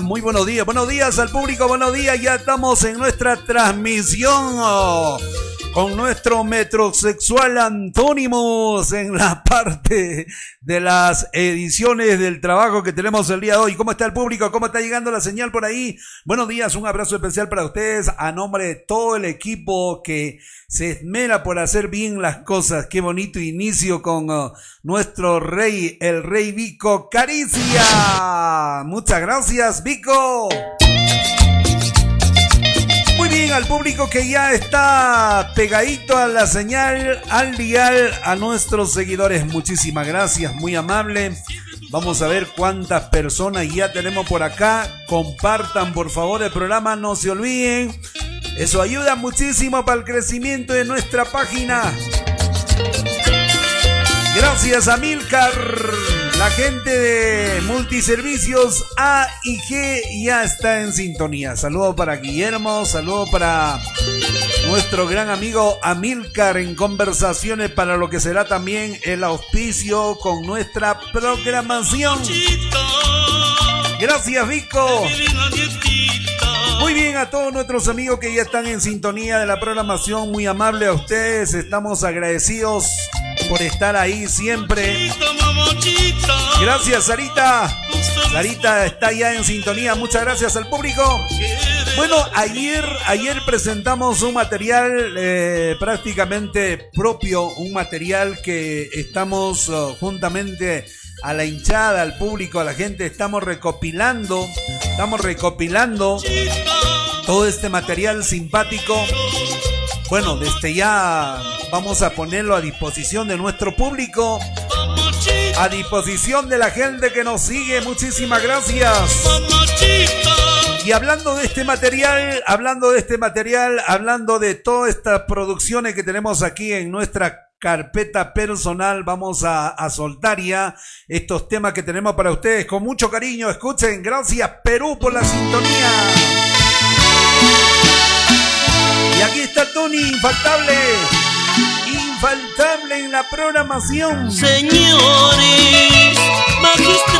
muy buenos días, buenos días al público, buenos días, ya estamos en nuestra transmisión oh, con nuestro metrosexual Antónimos en la parte de las ediciones del trabajo que tenemos el día de hoy. ¿Cómo está el público? ¿Cómo está llegando la señal por ahí? Buenos días, un abrazo especial para ustedes a nombre de todo el equipo que se esmera por hacer bien las cosas. Qué bonito inicio con uh, nuestro rey, el rey Vico Caricia. Muchas gracias, Vico. Muy bien, al público que ya está pegadito a la señal, al dial, a nuestros seguidores, muchísimas gracias, muy amable. Vamos a ver cuántas personas ya tenemos por acá. Compartan por favor el programa, no se olviden. Eso ayuda muchísimo para el crecimiento de nuestra página. Gracias a Milcar, la gente de Multiservicios A y G ya está en sintonía. Saludo para Guillermo, saludo para nuestro gran amigo Amilcar en conversaciones para lo que será también el auspicio con nuestra programación. Gracias, Vico. Muy bien a todos nuestros amigos que ya están en sintonía de la programación, muy amable a ustedes, estamos agradecidos por estar ahí siempre. Gracias, Sarita. Sarita está ya en sintonía, muchas gracias al público. Bueno, ayer, ayer presentamos un material eh, prácticamente propio, un material que estamos uh, juntamente a la hinchada, al público, a la gente, estamos recopilando, estamos recopilando todo este material simpático. Bueno, desde ya vamos a ponerlo a disposición de nuestro público, a disposición de la gente que nos sigue. Muchísimas gracias. Y hablando de este material, hablando de este material, hablando de todas estas producciones que tenemos aquí en nuestra carpeta personal. Vamos a, soltar ya estos temas que tenemos para ustedes con mucho cariño. Escuchen, gracias Perú por la sintonía. Y aquí está Tony, infaltable. Infaltable en la programación. Señores, magistrados,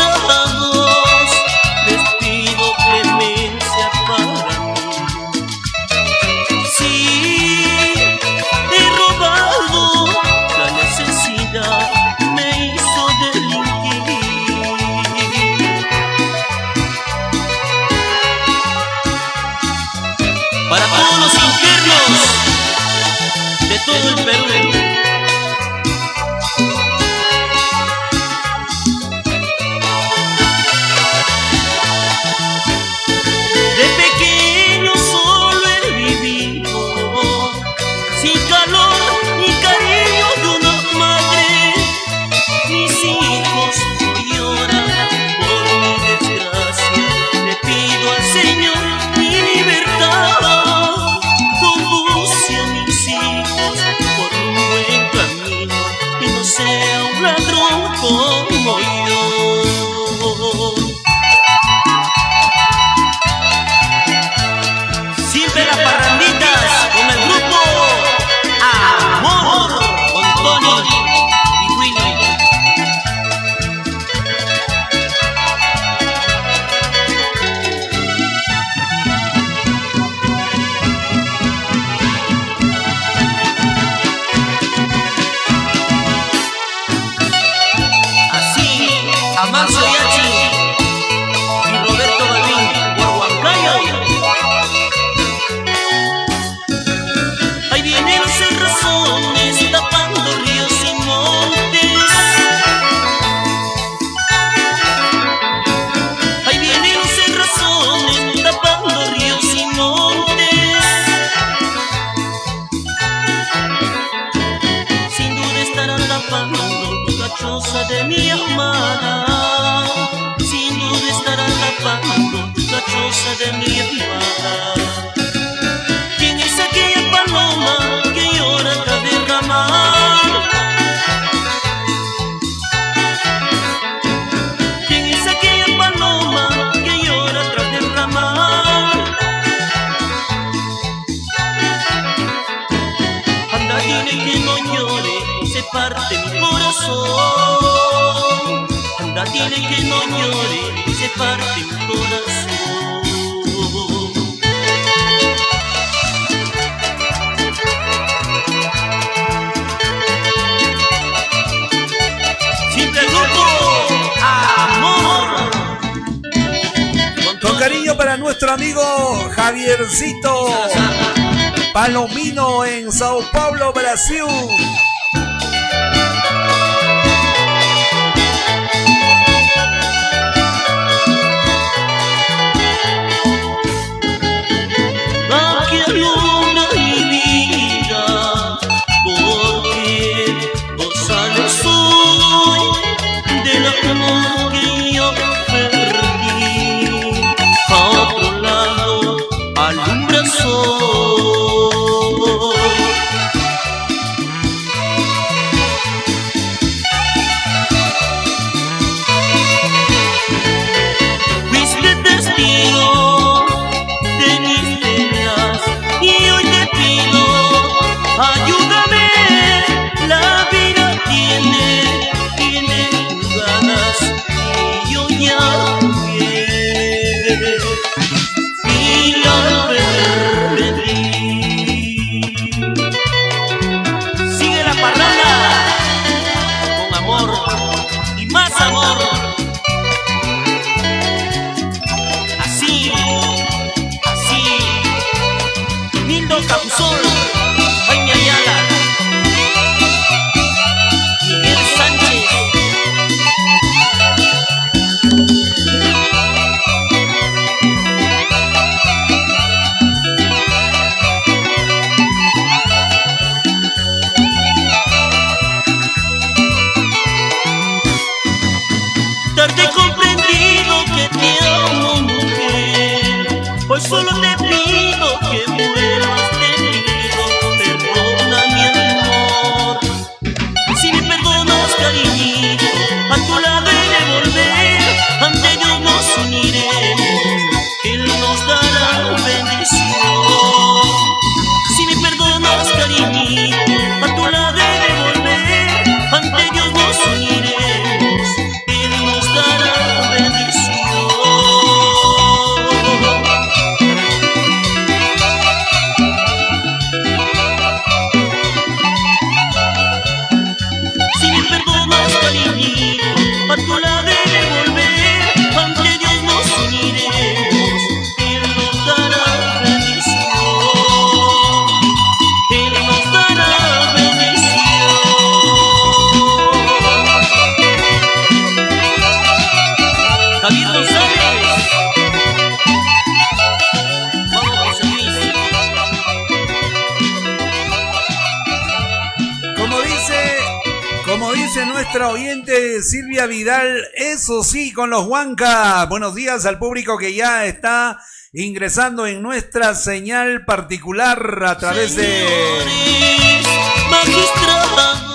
Silvia Vidal, eso sí, con los Huancas. Buenos días al público que ya está ingresando en nuestra señal particular a través de...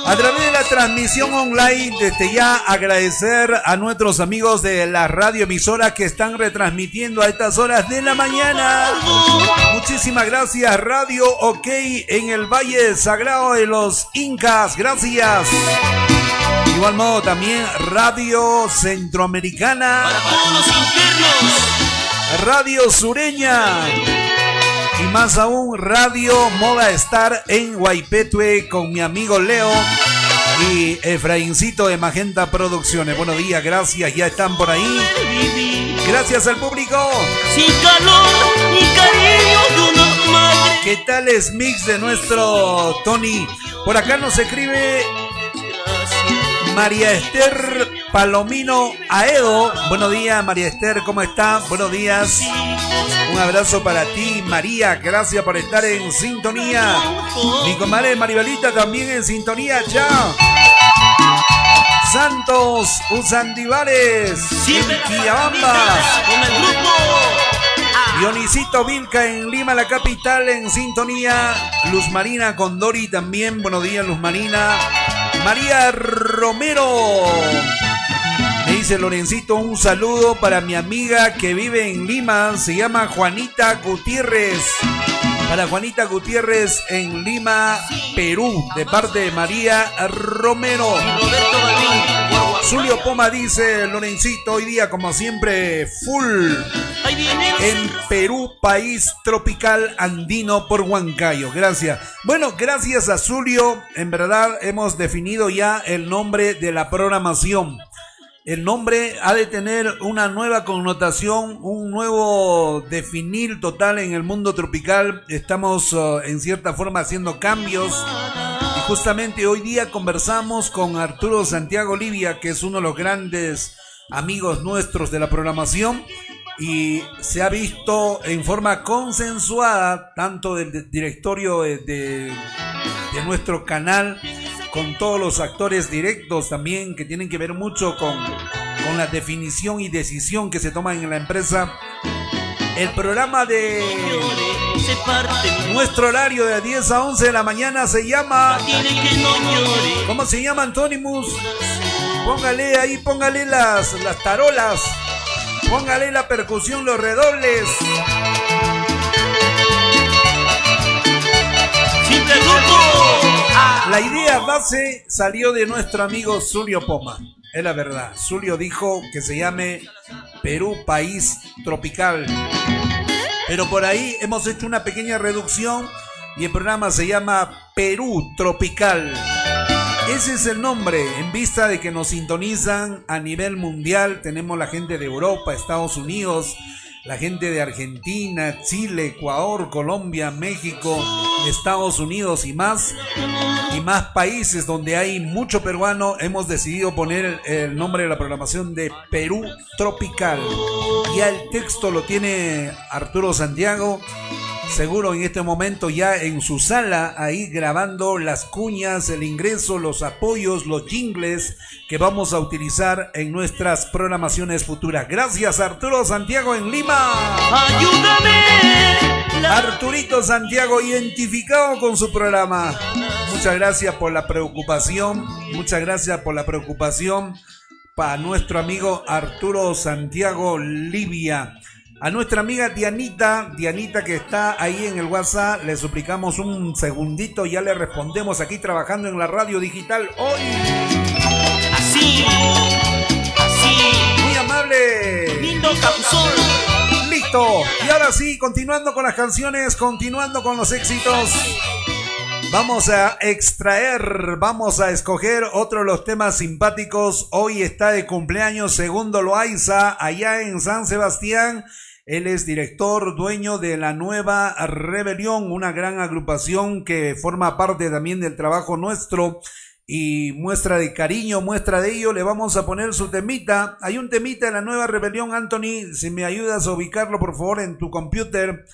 A través de la transmisión online, desde ya agradecer a nuestros amigos de la radioemisora que están retransmitiendo a estas horas de la mañana. Muchísimas gracias, Radio OK en el Valle Sagrado de los Incas. Gracias. De igual modo también Radio Centroamericana. Para todos los internos. Radio Sureña. Y más aún Radio Moda Star en Guaipetue con mi amigo Leo y Efraincito de Magenta Producciones. Buenos días, gracias, ya están por ahí. Gracias al público. Sin calor ni cariño de una madre. ¿Qué tal es mix de nuestro Tony? Por acá nos escribe María Esther Palomino Aedo. Buenos días, María Esther, ¿cómo está? Buenos días. Un abrazo para ti, María. Gracias por estar en sintonía. Mi comadre Maribelita también en sintonía ya. Santos Usandivares, Quillabamba. Con el grupo. Dionisito Vilca en Lima, la capital, en sintonía. Luz Marina Condori también. Buenos días, Luz Marina. María Romero. Me dice Lorencito, un saludo para mi amiga que vive en Lima. Se llama Juanita Gutiérrez. Para Juanita Gutiérrez en Lima, Perú, de parte de María Romero. Zulio Poma dice, Lorencito, hoy día como siempre, full. En Perú, país tropical andino por Huancayo. Gracias. Bueno, gracias a Zulio, en verdad hemos definido ya el nombre de la programación. El nombre ha de tener una nueva connotación, un nuevo definir total en el mundo tropical. Estamos uh, en cierta forma haciendo cambios. Y justamente hoy día conversamos con Arturo Santiago Livia, que es uno de los grandes amigos nuestros de la programación. Y se ha visto en forma consensuada, tanto del directorio de, de nuestro canal, con todos los actores directos también que tienen que ver mucho con, con la definición y decisión que se toma en la empresa. El programa de nuestro horario de 10 a 11 de la mañana se llama... ¿Cómo se llama Antonimus? Póngale ahí, póngale las, las tarolas. Póngale la percusión, los redobles. La idea base salió de nuestro amigo Zulio Poma. Es la verdad. Zulio dijo que se llame Perú País Tropical. Pero por ahí hemos hecho una pequeña reducción y el programa se llama Perú Tropical. Ese es el nombre, en vista de que nos sintonizan a nivel mundial. Tenemos la gente de Europa, Estados Unidos, la gente de Argentina, Chile, Ecuador, Colombia, México, Estados Unidos y más, y más países donde hay mucho peruano, hemos decidido poner el nombre de la programación de Perú Tropical. Ya el texto lo tiene Arturo Santiago seguro en este momento ya en su sala, ahí grabando las cuñas, el ingreso, los apoyos, los jingles que vamos a utilizar en nuestras programaciones futuras. Gracias Arturo Santiago en Lima. Ayúdame. Arturito Santiago identificado con su programa. Muchas gracias por la preocupación. Muchas gracias por la preocupación para nuestro amigo Arturo Santiago Livia. A nuestra amiga Dianita, Dianita que está ahí en el WhatsApp, le suplicamos un segundito, ya le respondemos aquí trabajando en la radio digital hoy. Así, así. Muy amable. Lindo Listo. Y ahora sí, continuando con las canciones, continuando con los éxitos. Vamos a extraer, vamos a escoger otro de los temas simpáticos. Hoy está de cumpleaños Segundo Loaiza, allá en San Sebastián. Él es director, dueño de la nueva Rebelión, una gran agrupación que forma parte también del trabajo nuestro y muestra de cariño, muestra de ello, le vamos a poner su temita. Hay un temita de la nueva rebelión, Anthony, si me ayudas a ubicarlo por favor en tu computer.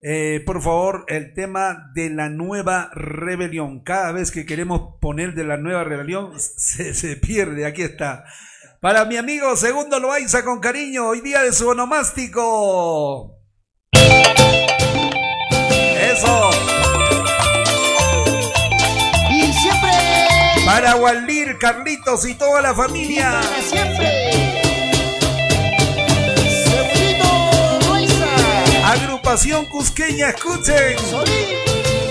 Eh, por favor, el tema de la nueva rebelión. Cada vez que queremos poner de la nueva rebelión, se, se pierde. Aquí está. Para mi amigo Segundo Loaiza con cariño, hoy día de su onomástico. Eso. Y siempre. Para Waldir, Carlitos y toda la familia. Para siempre. Agrupación Cusqueña, escuchen. Elmercito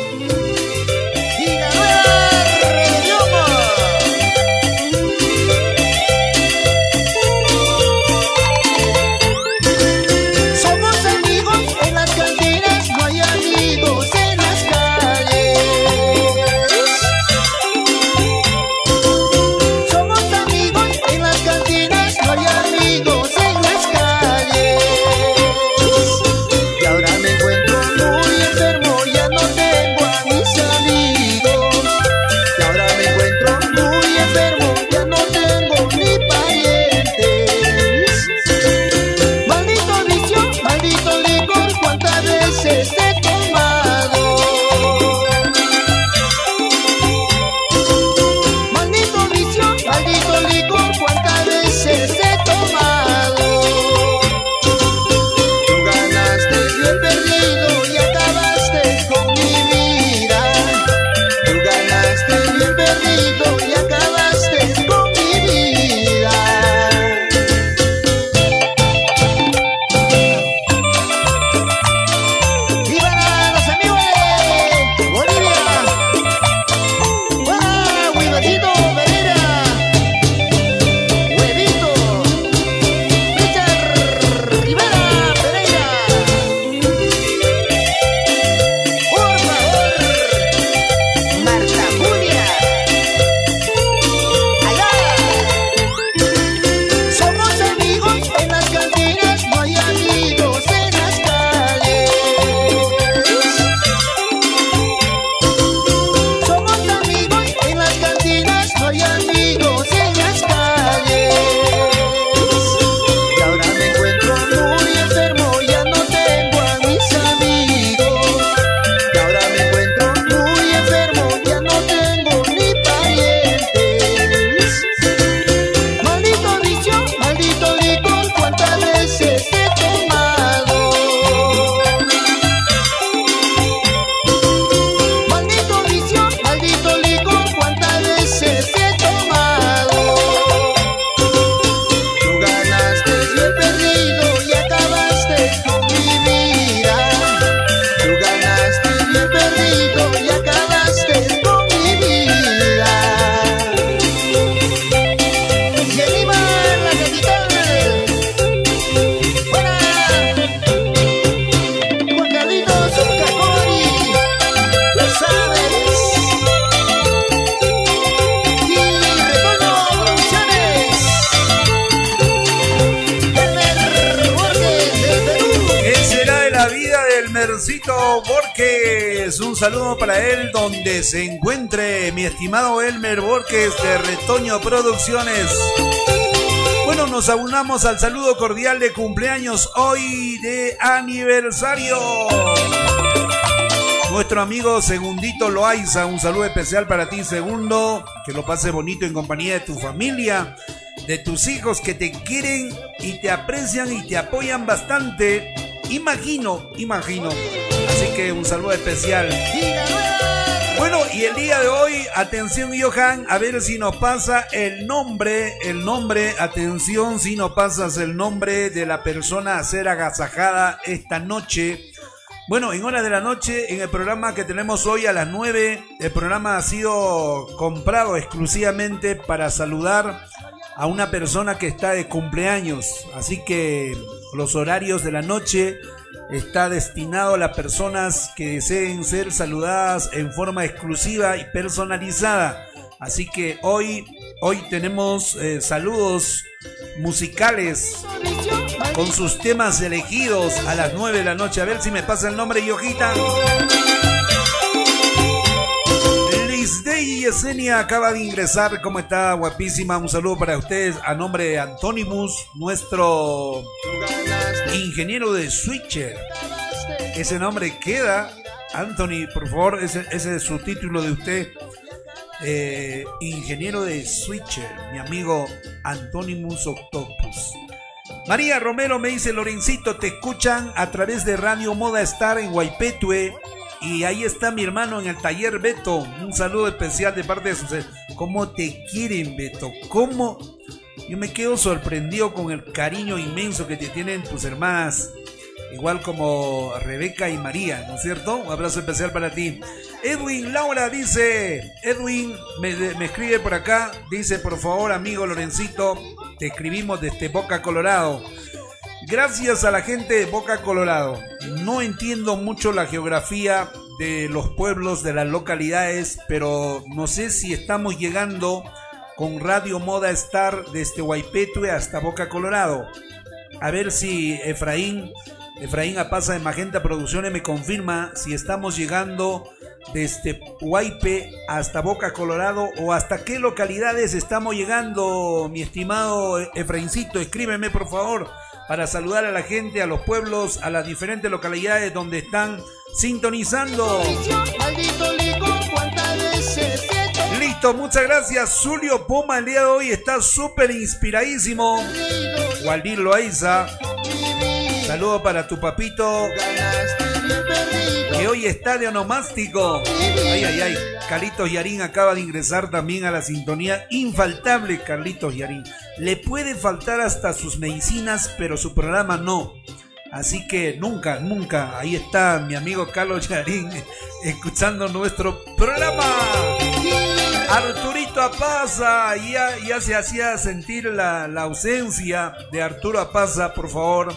se encuentre mi estimado Elmer Borges de Retoño Producciones. Bueno, nos aunamos al saludo cordial de cumpleaños hoy de aniversario. Nuestro amigo Segundito Loaiza, un saludo especial para ti, Segundo. Que lo pase bonito en compañía de tu familia, de tus hijos que te quieren y te aprecian y te apoyan bastante. Imagino, imagino. Así que un saludo especial. Bueno, y el día de hoy, atención Johan, a ver si nos pasa el nombre, el nombre, atención si nos pasas el nombre de la persona a ser agasajada esta noche. Bueno, en hora de la noche, en el programa que tenemos hoy a las 9, el programa ha sido comprado exclusivamente para saludar a una persona que está de cumpleaños. Así que los horarios de la noche está destinado a las personas que deseen ser saludadas en forma exclusiva y personalizada. Así que hoy, hoy tenemos eh, saludos musicales con sus temas elegidos a las 9 de la noche. A ver si me pasa el nombre, Yojita. Yesenia acaba de ingresar. ¿Cómo está? Guapísima. Un saludo para ustedes a nombre de Antonimus, nuestro ingeniero de Switcher. Ese nombre queda. Anthony, por favor, ese, es su título de usted. Eh, ingeniero de Switcher, mi amigo Antonimus Octopus. María Romero me dice, Lorencito, te escuchan a través de Radio Moda Star en Guaipetue y ahí está mi hermano en el taller Beto. Un saludo especial de parte de sus... ¿Cómo te quieren, Beto? ¿Cómo? Yo me quedo sorprendido con el cariño inmenso que te tienen tus hermanas. Igual como Rebeca y María, ¿no es cierto? Un abrazo especial para ti. Edwin Laura dice, Edwin me escribe por acá, dice, por favor, amigo Lorencito, te escribimos desde Boca Colorado. Gracias a la gente de Boca Colorado. No entiendo mucho la geografía de los pueblos, de las localidades, pero no sé si estamos llegando con Radio Moda Star desde Huaypetue hasta Boca Colorado. A ver si Efraín, Efraín Apaza de Magenta Producciones me confirma si estamos llegando desde Huaype hasta Boca Colorado o hasta qué localidades estamos llegando, mi estimado Efraíncito. Escríbeme por favor para saludar a la gente, a los pueblos, a las diferentes localidades donde están sintonizando. Listo, muchas gracias. Julio Poma el día de hoy está súper inspiradísimo. Waldir Loaiza. Saludo para tu papito que hoy está de onomástico. Ay, ay, ay. Carlitos Yarín acaba de ingresar también a la sintonía. Infaltable Carlitos Yarín. Le puede faltar hasta sus medicinas, pero su programa no. Así que nunca, nunca. Ahí está mi amigo Carlos Yarín escuchando nuestro programa. Arturito Apaza, ya, ya se hacía sentir la, la ausencia de Arturo Apaza, por favor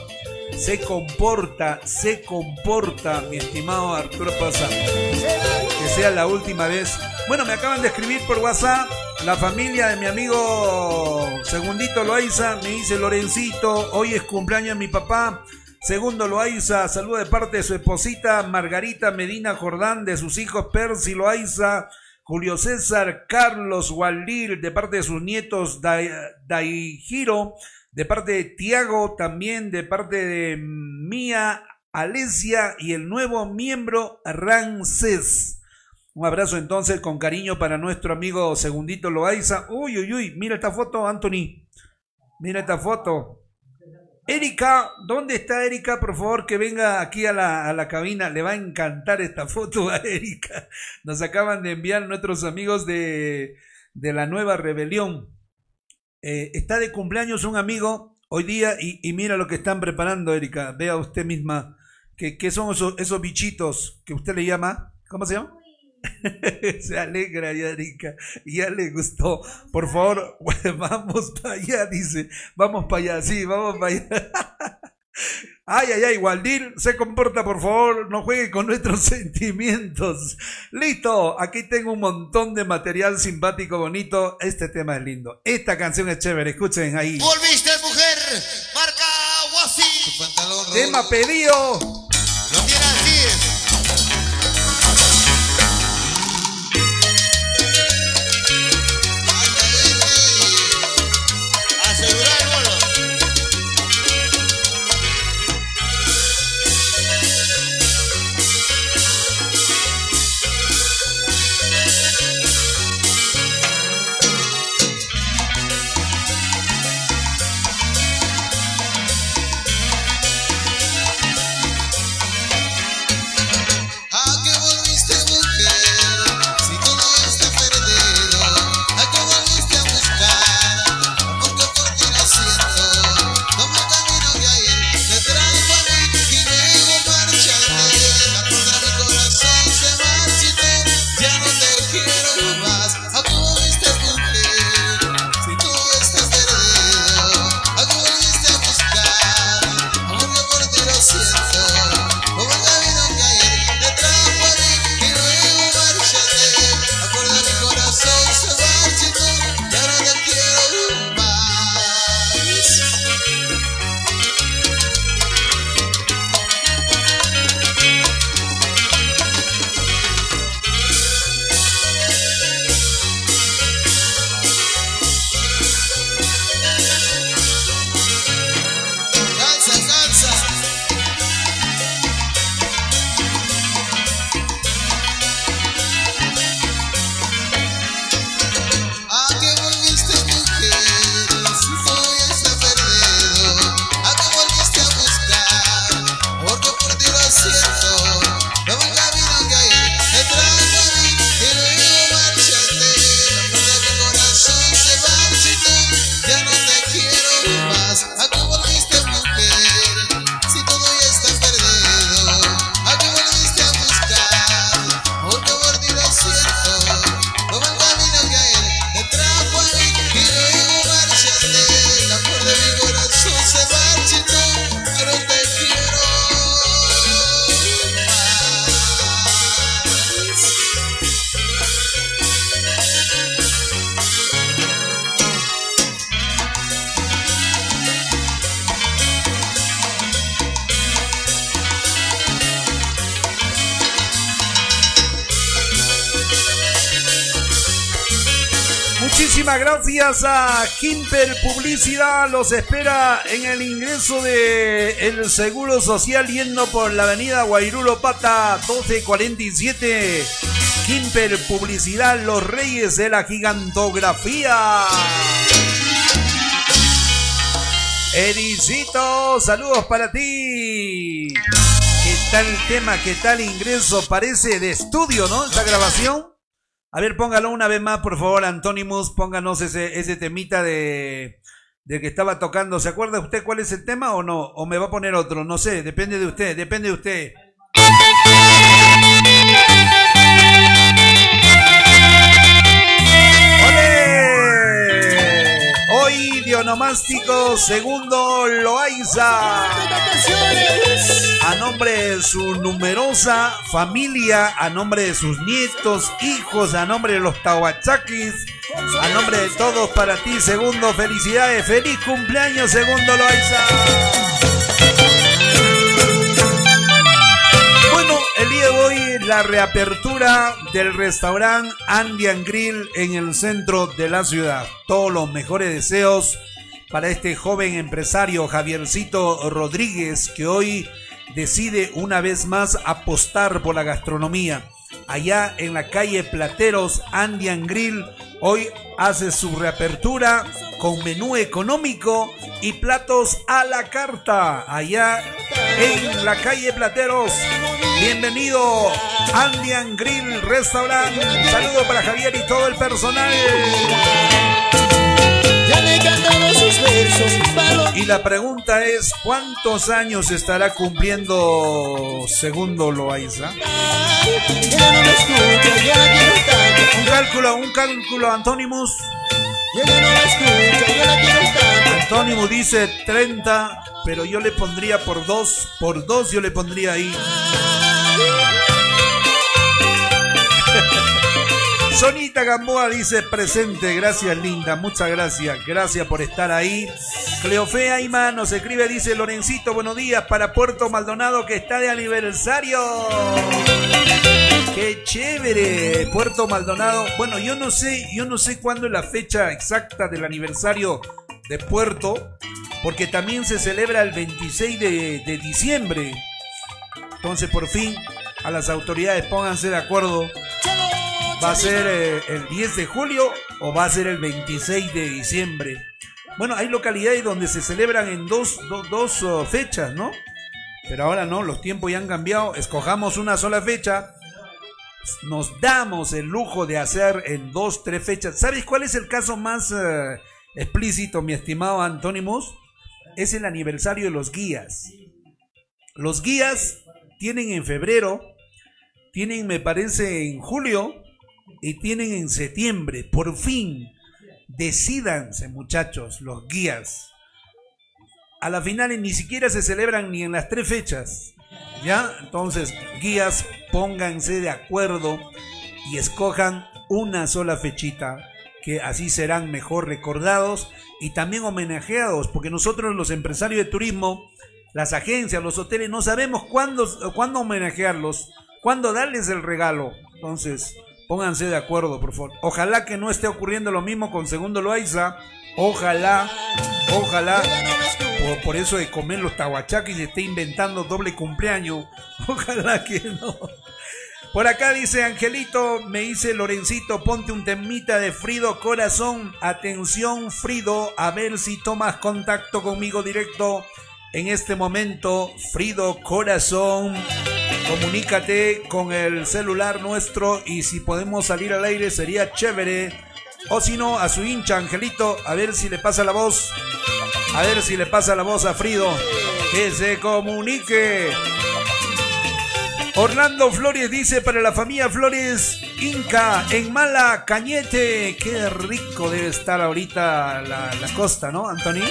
se comporta, se comporta, mi estimado Arturo Pasa. Que sea la última vez. Bueno, me acaban de escribir por WhatsApp la familia de mi amigo Segundito Loaiza. Me dice Lorencito, hoy es cumpleaños mi papá. Segundo Loaiza, saluda de parte de su esposita Margarita Medina Jordán, de sus hijos Percy Loaiza. Julio César Carlos Waldir, de parte de sus nietos Daihiro, de parte de Tiago, también de parte de Mía Alesia y el nuevo miembro Rances. Un abrazo entonces con cariño para nuestro amigo Segundito Loaiza. Uy, uy, uy, mira esta foto, Anthony. Mira esta foto. Erika, ¿dónde está Erika? Por favor, que venga aquí a la, a la cabina. Le va a encantar esta foto a Erika. Nos acaban de enviar nuestros amigos de, de la nueva rebelión. Eh, está de cumpleaños un amigo hoy día y, mira lo que están preparando, Erika. Vea usted misma. ¿Qué, son esos, esos bichitos que usted le llama? ¿Cómo se llama? se alegra ya, Erika. Ya le gustó. Por favor, vamos para allá, dice. Vamos para allá, sí, vamos para allá. Ay, ay, ay, Waldir, se comporta, por favor, no juegue con nuestros sentimientos. Listo, aquí tengo un montón de material simpático, bonito. Este tema es lindo. Esta canción es chévere, escuchen ahí. Volviste, mujer, marca Guasi. Tema pedido. Muchísimas gracias a Kimper Publicidad. Los espera en el ingreso de Seguro Social yendo por la avenida Guairulo Pata 1247. Kimper Publicidad, los reyes de la gigantografía. Ericito, saludos para ti. ¿Qué tal tema? ¿Qué tal ingreso? Parece de estudio, ¿no? Esta grabación. A ver, póngalo una vez más, por favor, Antonimus, pónganos ese, ese temita de, de que estaba tocando. ¿Se acuerda usted cuál es el tema o no? ¿O me va a poner otro? No sé, depende de usted, depende de usted. Hoy Dionomástico, segundo Loaiza a nombre de su numerosa familia, a nombre de sus nietos, hijos, a nombre de los Tahuachakis, a nombre de todos para ti, segundo, felicidades, feliz cumpleaños, segundo Loaiza. El día de hoy la reapertura del restaurante Andean Grill en el centro de la ciudad. Todos los mejores deseos para este joven empresario Javiercito Rodríguez que hoy decide una vez más apostar por la gastronomía. Allá en la calle Plateros, Andian Grill hoy hace su reapertura con menú económico y platos a la carta. Allá en la calle Plateros. Bienvenido Andian Grill Restaurant. saludo para Javier y todo el personal. Y la pregunta es, ¿cuántos años estará cumpliendo segundo Loaiza? Un cálculo, un cálculo, Antónimos. Antónimo dice 30, pero yo le pondría por dos, por dos yo le pondría ahí. Sonita Gamboa dice presente, gracias linda, muchas gracias, gracias por estar ahí. Cleofea Aima nos escribe, dice Lorencito, buenos días para Puerto Maldonado que está de aniversario. Qué chévere, Puerto Maldonado. Bueno, yo no sé, yo no sé cuándo es la fecha exacta del aniversario de Puerto, porque también se celebra el 26 de, de diciembre. Entonces, por fin, a las autoridades pónganse de acuerdo ¿Va a ser eh, el 10 de julio o va a ser el 26 de diciembre? Bueno, hay localidades donde se celebran en dos, oh, fechas, ¿no? Pero ahora no, los tiempos ya han cambiado. Escojamos una sola fecha. Nos damos el lujo de hacer en dos, tres fechas. ¿Sabes cuál es el caso más eh, explícito, mi estimado Antónimos? Es el aniversario de los guías. Los guías tienen en febrero, tienen me parece en julio y tienen en septiembre, por fin, decidanse muchachos, los guías. A la final ni siquiera se celebran ni en las tres fechas. ¿Ya? Entonces, guías, pónganse de acuerdo y escojan una sola fechita, que así serán mejor recordados y también homenajeados, porque nosotros los empresarios de turismo, las agencias, los hoteles, no sabemos cuándo, cuándo homenajearlos, cuándo darles el regalo. Entonces, Pónganse de acuerdo, por favor. Ojalá que no esté ocurriendo lo mismo con Segundo Loaiza. Ojalá, ojalá. Por, eso de comer los tahuachaques y esté inventando doble cumpleaños. Ojalá que no. Por acá dice Angelito, me dice Lorencito, ponte un temita de Frido Corazón. Atención, Frido, a ver si tomas contacto conmigo directo en este momento. Frido Corazón. Comunícate con el celular nuestro y si podemos salir al aire sería chévere. O si no, a su hincha Angelito, a ver si le pasa la voz. A ver si le pasa la voz a Frido. Que se comunique. Orlando Flores dice para la familia Flores Inca en Mala Cañete. Qué rico debe estar ahorita la, la costa, ¿no, Anthony?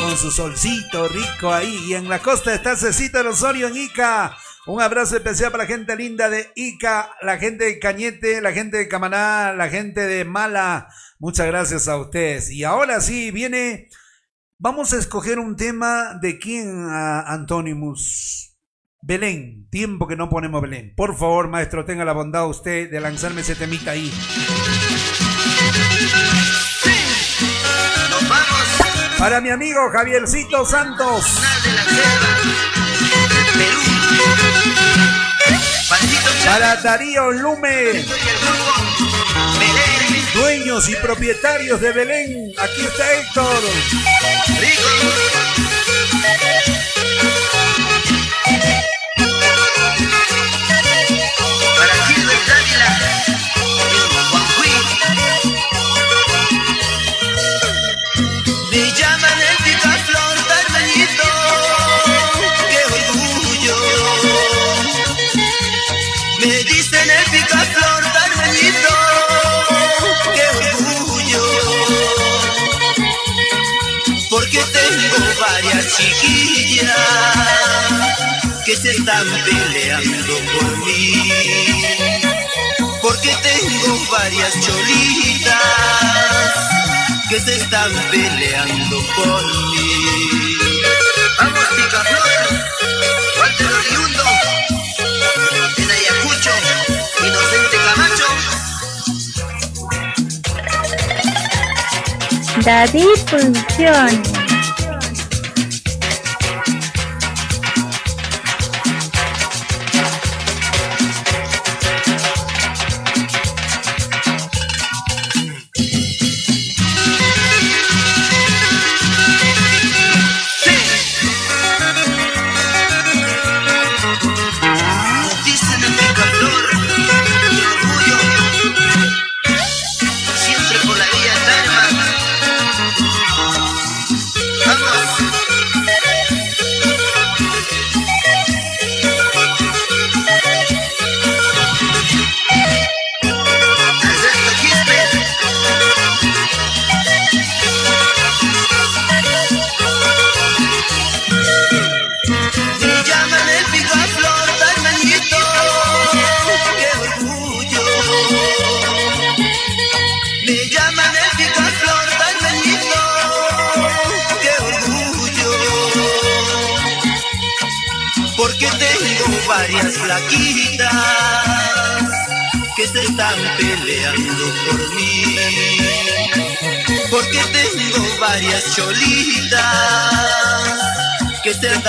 Con su solcito rico ahí. Y en la costa está Cecita Osorio en Ica. Un abrazo especial para la gente linda de Ica, la gente de Cañete, la gente de Camaná, la gente de Mala. Muchas gracias a ustedes. Y ahora sí, viene. Vamos a escoger un tema de quién, Antonimus. Belén, tiempo que no ponemos Belén. Por favor, maestro, tenga la bondad usted de lanzarme ese temita ahí. Para mi amigo Javiercito Santos. Para Darío Lume. Dueños y propietarios de Belén. Aquí está Héctor. Que se están peleando por mí. Porque tengo varias cholitas que se están peleando por mí. Vamos, picaflor, Walter Oriundo, en Ayacucho, Inocente Camacho. David Producciones.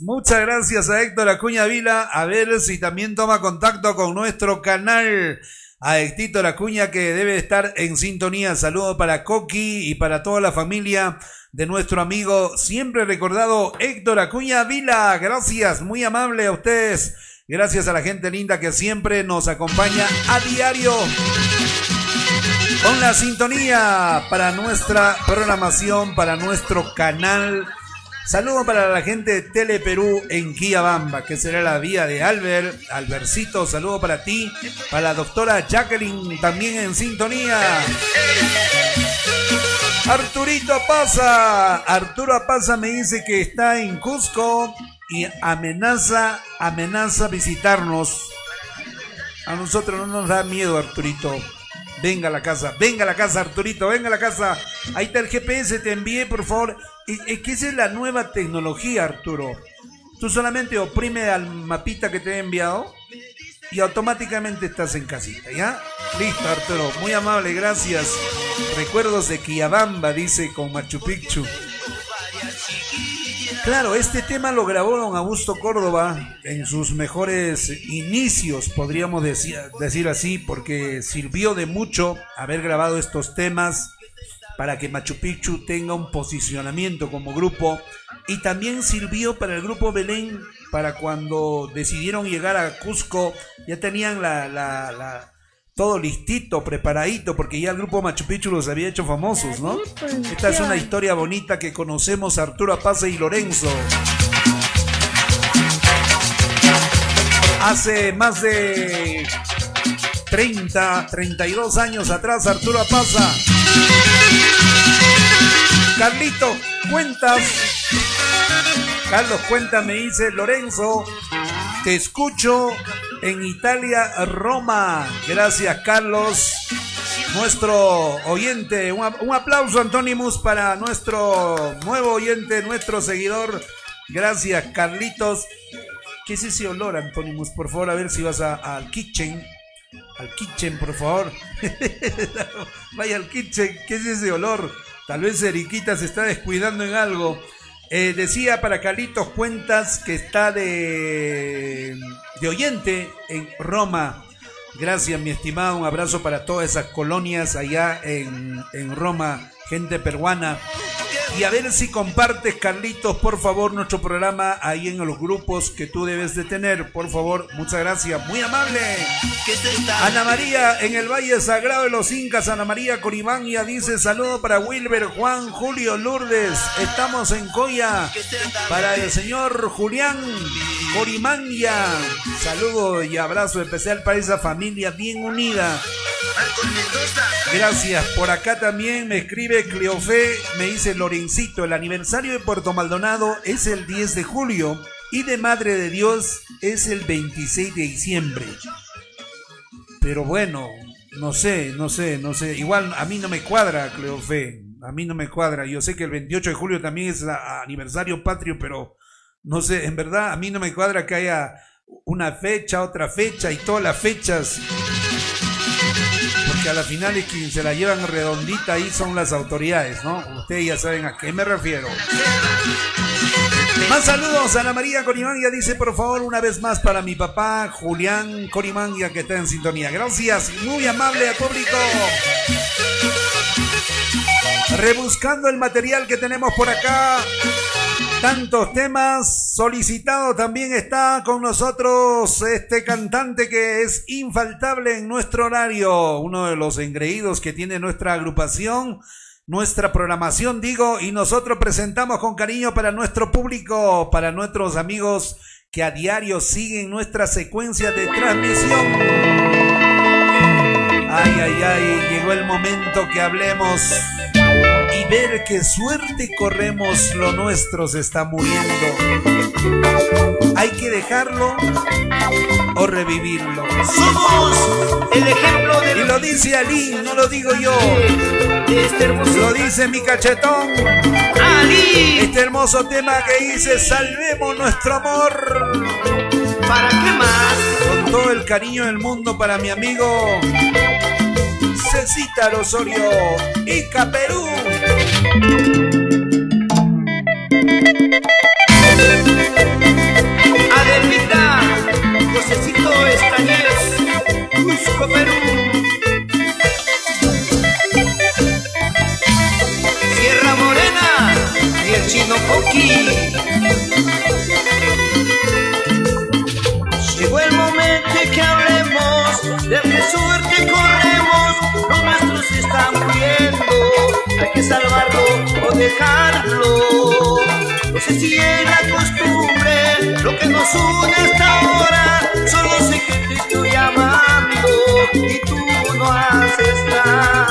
Muchas gracias a Héctor Acuña Vila. A ver si también toma contacto con nuestro canal. A Héctor Acuña que debe estar en sintonía. Saludo para Coqui y para toda la familia de nuestro amigo siempre recordado Héctor Acuña Vila. Gracias, muy amable a ustedes. Gracias a la gente linda que siempre nos acompaña a diario con la sintonía para nuestra programación, para nuestro canal. Saludo para la gente de Tele Perú en Quillabamba, que será la vía de Albert. Albercito, saludo para ti, para la doctora Jacqueline, también en sintonía. Arturito pasa. Arturo pasa me dice que está en Cusco y amenaza, amenaza visitarnos. A nosotros no nos da miedo, Arturito. Venga a la casa, venga a la casa, Arturito, venga a la casa. Ahí está el GPS, te envié, por favor. Es que esa es la nueva tecnología, Arturo. Tú solamente oprime al mapita que te he enviado y automáticamente estás en casita, ¿ya? Listo, Arturo. Muy amable, gracias. Recuerdos de Quiabamba, dice con Machu Picchu. Claro, este tema lo grabó don Augusto Córdoba en sus mejores inicios, podríamos decir, decir así, porque sirvió de mucho haber grabado estos temas para que Machu Picchu tenga un posicionamiento como grupo y también sirvió para el grupo Belén para cuando decidieron llegar a Cusco, ya tenían la, la, todo listito, preparadito, porque ya el grupo Machu Picchu los había hecho famosos, ¿no? Esta es una historia bonita que conocemos Arturo Apaza y Lorenzo. Hace más de 30, 32 años atrás, Arturo Apaza. Carlito, Cuentas. Carlos Cuentas me dice, Lorenzo, te escucho en Italia, Roma. Gracias, Carlos. Nuestro oyente, un, aplauso, Antonimus, para nuestro nuevo oyente, nuestro seguidor. Gracias, Carlitos. ¿Qué es ese olor, Antonimus? Por favor, a ver si vas al kitchen. Al kitchen, por favor. Vaya al kitchen. ¿Qué es ese olor? Tal vez Eriquita se está descuidando en algo. Eh, decía para Carlitos Cuentas que está de, de oyente en Roma. Gracias, mi estimado. Un abrazo para todas esas colonias allá en, en Roma, gente peruana. Y a ver si compartes, Carlitos, por favor, nuestro programa ahí en los grupos que tú debes de tener. Por favor, muchas gracias. Muy amable. Ana María en el Valle Sagrado de los Incas, Ana María Corimania dice saludo para Wilber, Juan, Julio, Lourdes. Estamos en Coya para el señor Julián Corimania. Saludo y abrazo especial para esa familia bien unida. Gracias. Por acá también me escribe Cleofé, me dice Lorencito, el aniversario de Puerto Maldonado es el 10 de julio y de Madre de Dios es el 26 de diciembre. Pero bueno, no sé, no sé, no sé. Igual a mí no me cuadra, Cleofé. A mí no me cuadra. Yo sé que el 28 de julio también es a- aniversario patrio, pero no sé, en verdad a mí no me cuadra que haya una fecha, otra fecha y todas las fechas. A la final es quien se la llevan redondita ahí son las autoridades, ¿no? Ustedes ya saben a qué me refiero. Más saludos, Ana María Corimangia dice por favor una vez más para mi papá Julián Corimangia que está en sintonía. Gracias, muy amable al público. Rebuscando el material que tenemos por acá. Tantos temas. Solicitado también está con nosotros este cantante que es infaltable en nuestro horario. Uno de los engreídos que tiene nuestra agrupación. Nuestra programación, digo, y nosotros presentamos con cariño para nuestro público, para nuestros amigos que a diario siguen nuestra secuencia de transmisión. Ay, ay, ay, llegó el momento que hablemos y ver qué suerte corremos, lo nuestro se está muriendo. Hay que dejarlo o revivirlo. Somos el ejemplo de Y lo dice Ali, no lo digo yo. este hermoso Lo dice mi cachetón. Ali. Este hermoso tema que dice Salvemos nuestro amor. ¿Para qué más? Con todo el cariño del mundo para mi amigo Cecita Osorio Ica Perú. Adelmita, Josecito Estañez, Cusco, Perú. Sierra Morena y el chino Coqui. Que salvarlo o dejarlo. No sé si es la costumbre, lo que nos une hasta ahora, solo sé que te estoy amando y tú no haces nada.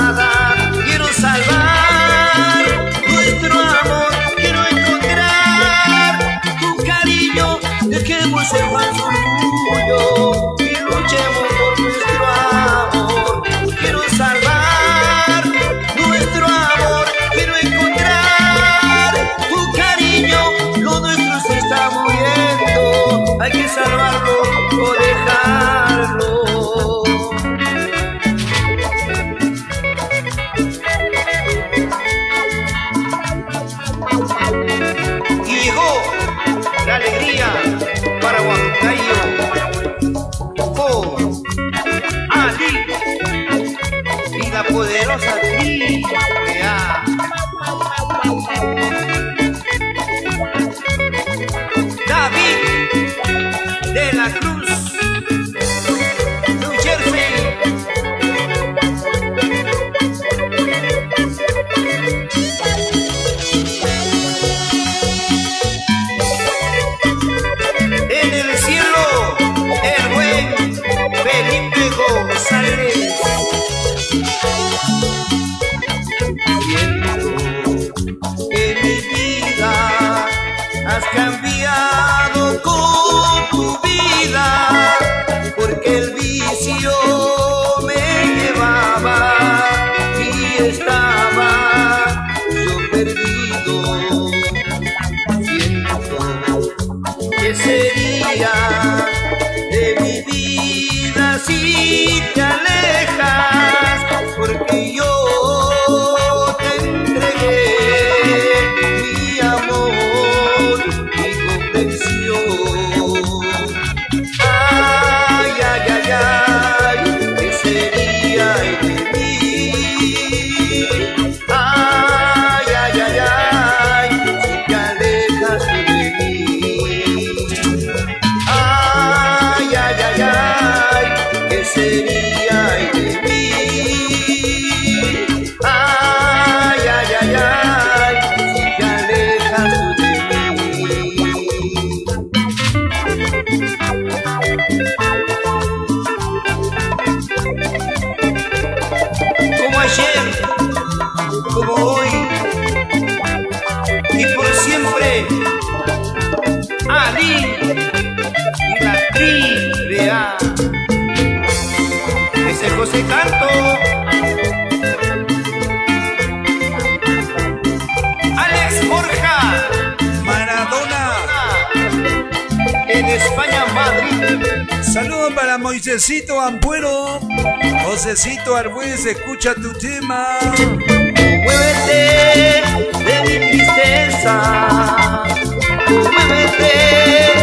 Para Moisecito Ampuero. Josecito Arbues, escucha tu tema. Muévete de mi tristeza, muévete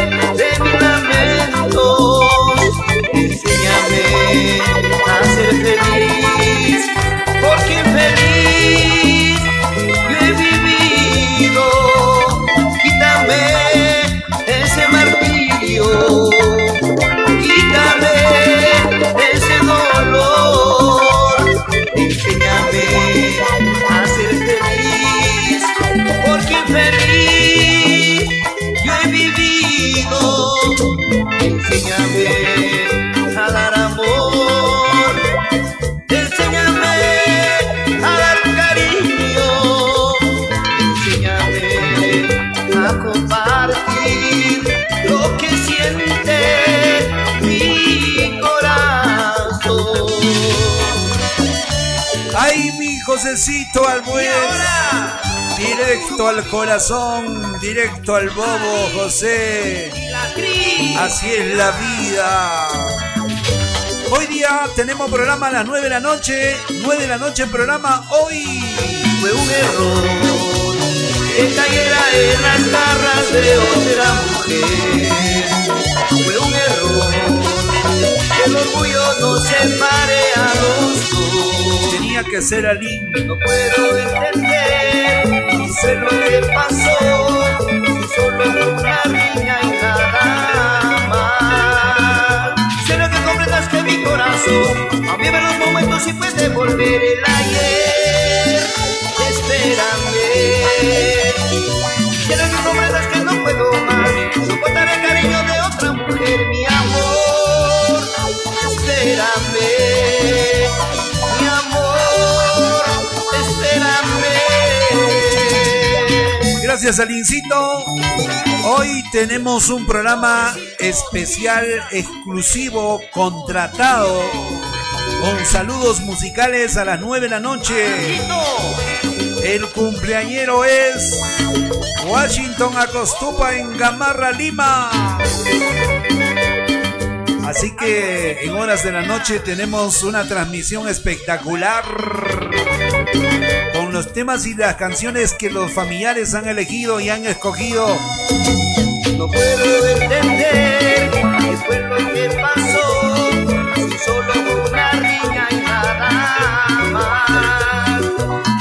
Josecito Arbues. Directo al corazón, directo al bobo, José. Así es la vida. Hoy día tenemos programa a las 9 de la noche. 9 de la noche programa hoy. Fue un error que cayera en las garras de otra mujer. Fue un error que el orgullo nos separe que ser Ali. No puedo entender, no sé lo que pasó. Solo una riña y nada más. Quiero que comprendas que mi corazón aún vive los momentos y puede volver el ayer. Gracias, Alincito. Hoy tenemos un programa especial, exclusivo, contratado, con saludos musicales a las 9 de la noche. El cumpleañero es Washington Acostupa en Gamarra, Lima. Así que en horas de la noche tenemos una transmisión espectacular los temas y las canciones que los familiares han elegido y han escogido. No puedo entender qué fue lo que pasó. Si solo fue una riña y nada más.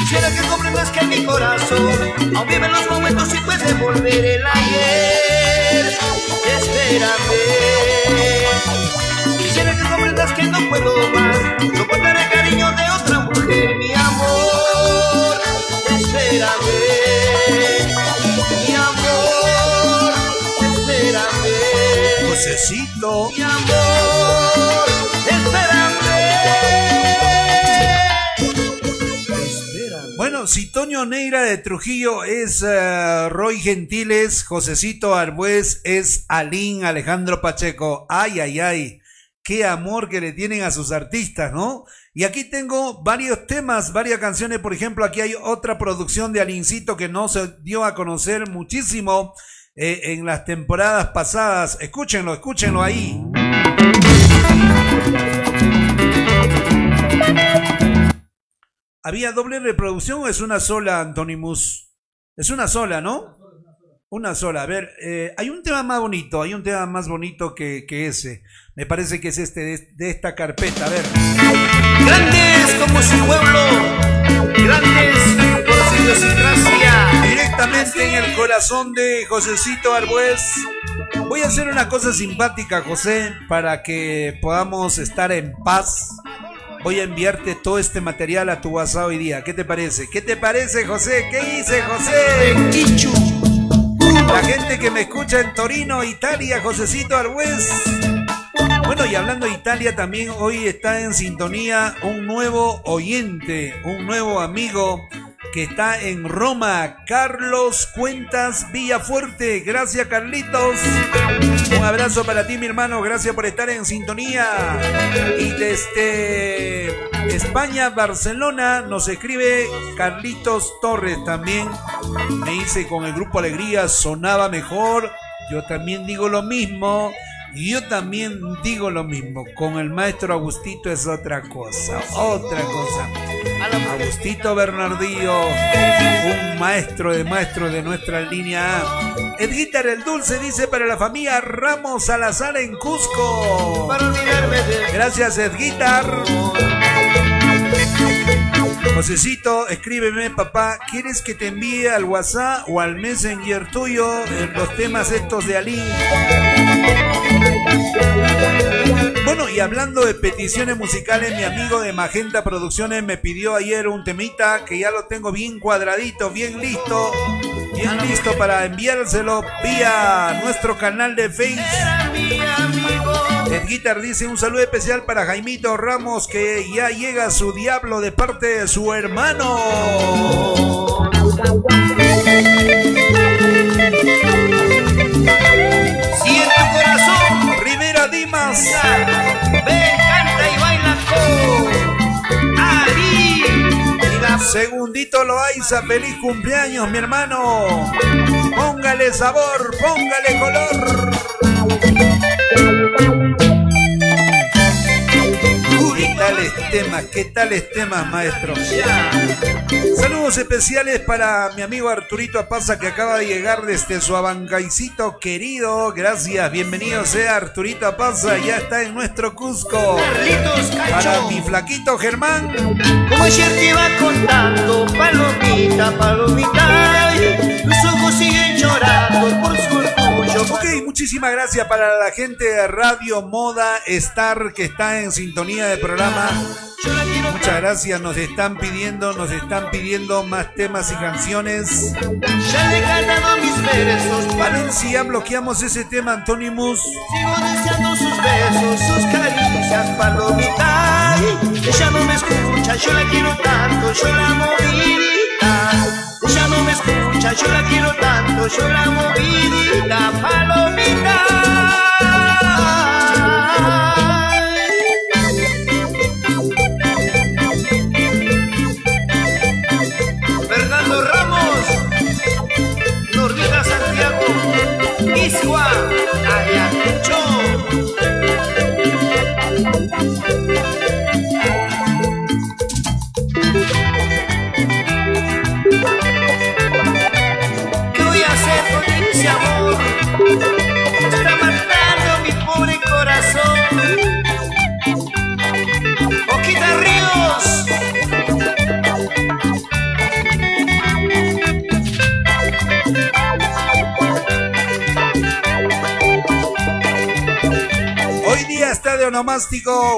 Quisiera que comprendas que mi corazón aún vive los momentos y puede volver el ayer. Espérame. Quisiera que comprendas que no puedo más soportar el cariño de otra mujer, amor. Espérame, mi amor. Espérame, Josecito. mi amor. Espérame. Bueno, si Toño Neira de Trujillo es eh, Roy Gentiles, Josecito Arbués es Alín Alejandro Pacheco. Ay, ay, ay. Qué amor que le tienen a sus artistas, ¿no? Y aquí tengo varios temas, varias canciones. Por ejemplo, aquí hay otra producción de Alincito que no se dio a conocer muchísimo eh, en las temporadas pasadas. Escúchenlo, escúchenlo ahí. ¿Había doble reproducción o es una sola, Antonimus? Es una sola, ¿no? Una sola. A ver, eh, hay un tema más bonito, hay un tema más bonito que, ese. Me parece que es este de, esta carpeta. A ver. Grandes como su pueblo, grandes por su idiosincrasia. Directamente en el corazón de Josecito Arbués. Voy a hacer una cosa simpática, José, para que podamos estar en paz voy a enviarte todo este material a tu WhatsApp hoy día. ¿Qué te parece? ¿Qué te parece, José? ¿Qué dice José? La gente que me escucha en Torino, Italia, Josecito Arbués. Bueno, y hablando de Italia, también hoy está en sintonía un nuevo oyente, un nuevo amigo que está en Roma, Carlos Cuentas Villafuerte. Gracias, Carlitos. Un abrazo para ti, mi hermano. Gracias por estar en sintonía. Y desde España, Barcelona, nos escribe Carlitos Torres también. Me dice con el grupo Alegría sonaba mejor. Yo también digo lo mismo. Yo también digo lo mismo, con el maestro Agustito es otra cosa, otra cosa. Agustito Bernardillo, un maestro de maestros de nuestra línea A. Edguitar el Dulce dice para la familia Ramos Salazar en Cusco. Gracias Edguitar. Josecito, escríbeme, papá, ¿quieres que te envíe al WhatsApp o al Messenger tuyo los temas estos de Ali? Bueno, y hablando de peticiones musicales, mi amigo de Magenta Producciones me pidió ayer un temita que ya lo tengo bien cuadradito, bien listo, bien listo para enviárselo vía nuestro canal de Facebook. Ed Guitar dice un saludo especial para Jaimito Ramos que ya llega su diablo de parte de su hermano. Dimas. Ven, canta y baila con Ari. Segundito Loaiza, feliz cumpleaños, mi hermano. Póngale sabor, póngale color. Tales temas, qué tales temas, maestro. Saludos especiales para mi amigo Arturito Apaza que acaba de llegar desde su abancaicito querido. Gracias, bienvenido sea Arturito Apaza, ya está en nuestro Cusco. Para mi flaquito Germán. Como ayer te iba contando, palomita, palomita, tus ojos siguen llorando por su Ok, muchísimas gracias para la gente de Radio Moda Star que está en sintonía de programa. Muchas gracias, nos están pidiendo, nos están pidiendo más temas y canciones. Ya he ganado mis versos. Valencia, bloqueamos ese tema, Antonimus. Sigo deseando sus besos, sus caricias, palomita. Ella no me escucha, yo la quiero tanto, yo la amo ella no me escucha, yo la quiero tanto, yo la movidita palomita.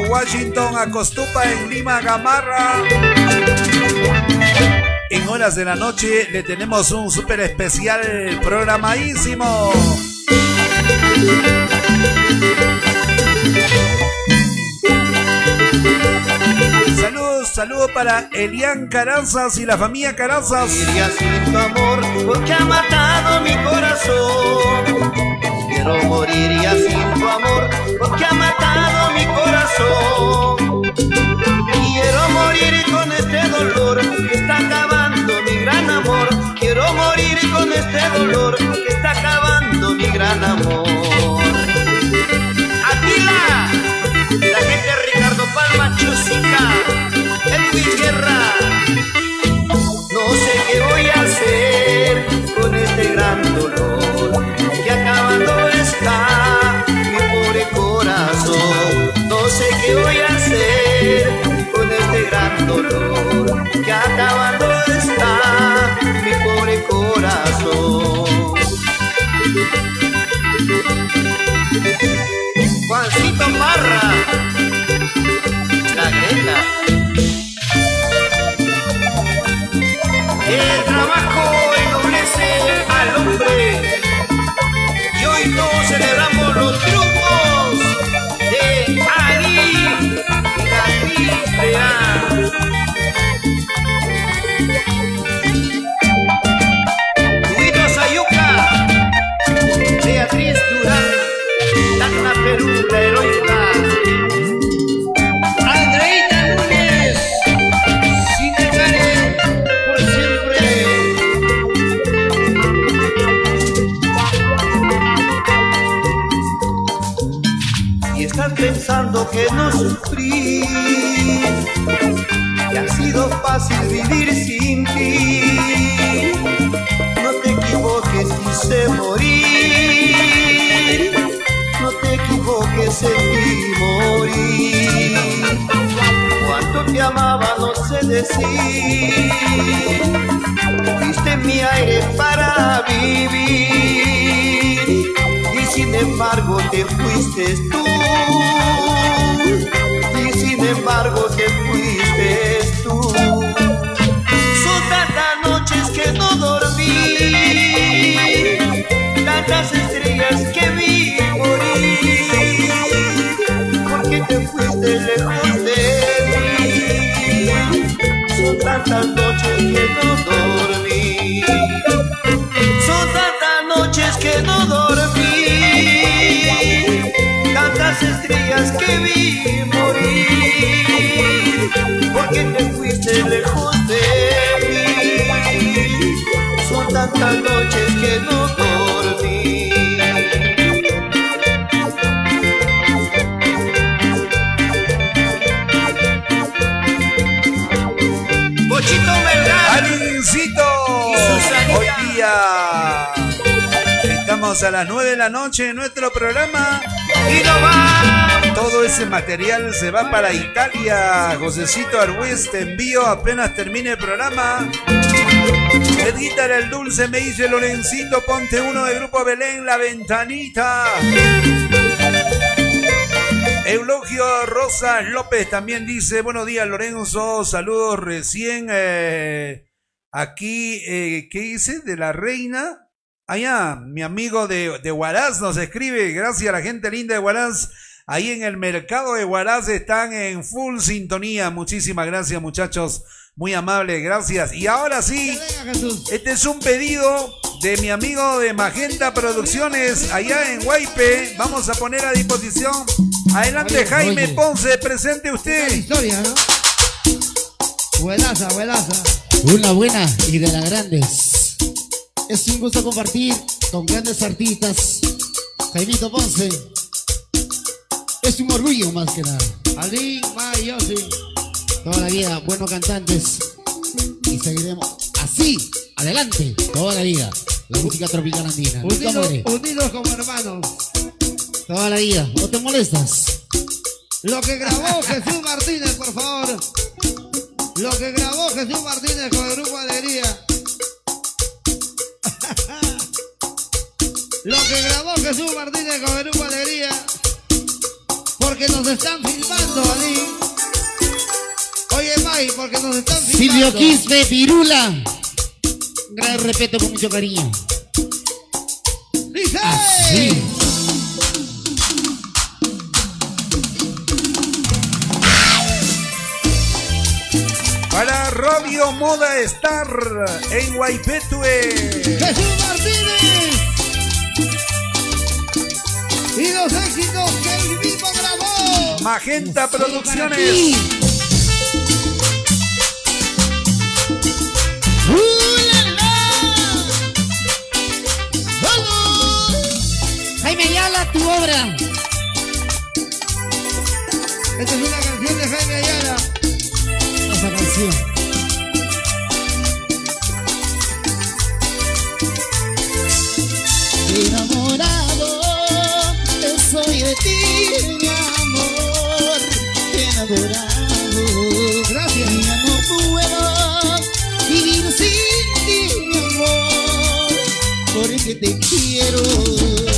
Washington Acostupa en Lima Gamarra. En horas de la noche le tenemos un súper especial programadísimo. Saludos Saludos para Elian Carazas y la familia Carazas. Moriría sin tu amor porque ha matado mi corazón. Quiero morir ya sin tu amor porque ha matado Quiero morir con este dolor que está acabando mi gran amor. Quiero morir con este dolor que está acabando mi gran amor. Atila, la gente Ricardo Palma Chusica, Edwin Guerra. No sé qué voy a hacer con este gran dolor Juancito Marra, la Greta. Sido fácil vivir sin ti. No te equivoques, quise morir. No te equivoques, sentí morir. Cuánto te amaba, no sé decir. Diste mi aire para vivir. Y sin embargo te fuiste tú. Y sin embargo te fuiste tantas noches que no dormí, son tantas noches que no dormí, tantas estrellas que vi morir, porque te fuiste lejos de mí. Son tantas noches que no dormí. Día estamos a las 9 de la noche en nuestro programa. y no va. Todo ese material se va para Italia. Josecito Arbues, te envío apenas termine el programa. Edguita era el dulce, me dice Lorencito, ponte uno de Grupo Belén, la ventanita. Eulogio Rosas López también dice, buenos días Lorenzo, saludos recién eh, aquí, eh, ¿qué dice? De la reina. Allá, mi amigo de, de Huaraz nos escribe, gracias a la gente linda de Huaraz. Ahí en el mercado de Huaraz están en full sintonía. Muchísimas gracias muchachos, muy amables, gracias. Y ahora sí, este es un pedido de mi amigo de Magenta Producciones allá en Guaype. Vamos a poner a disposición. Adelante Oye, Jaime oye. Ponce, presente usted. historia, ¿no? Buenaza, buenaza. Una buena y de las grandes. Es un gusto compartir con grandes artistas. Jaimito Ponce. Es un orgullo más que nada. Alín, May, Yossi. Toda la vida, buenos cantantes. Y seguiremos así, adelante, toda la vida. La música tropical andina. Unidos, unidos como hermanos. Toda la vida. ¿No te molestas? Lo que grabó Jesús Martínez, por favor. Lo que grabó Jesús Martínez con el grupo Alegría. Lo que grabó Jesús Martínez con el grupo Alegría. Porque nos están filmando, Ali. Oye, May, porque nos están filmando. Silvio Quispe, Pirula. Gran respeto con mucho cariño. Dice. Así. Radio Moda Star en Guaipetue. Jesús Martínez. Y los éxitos que él mismo grabó. Magenta Producciones. Jaime Ayala, tu obra. Esta es una canción de Jaime Ayala. Esa canción. De ti, mi amor. Enamorado. Gracias. Ya no puedo vivir sin ti, mi amor. Porque te quiero.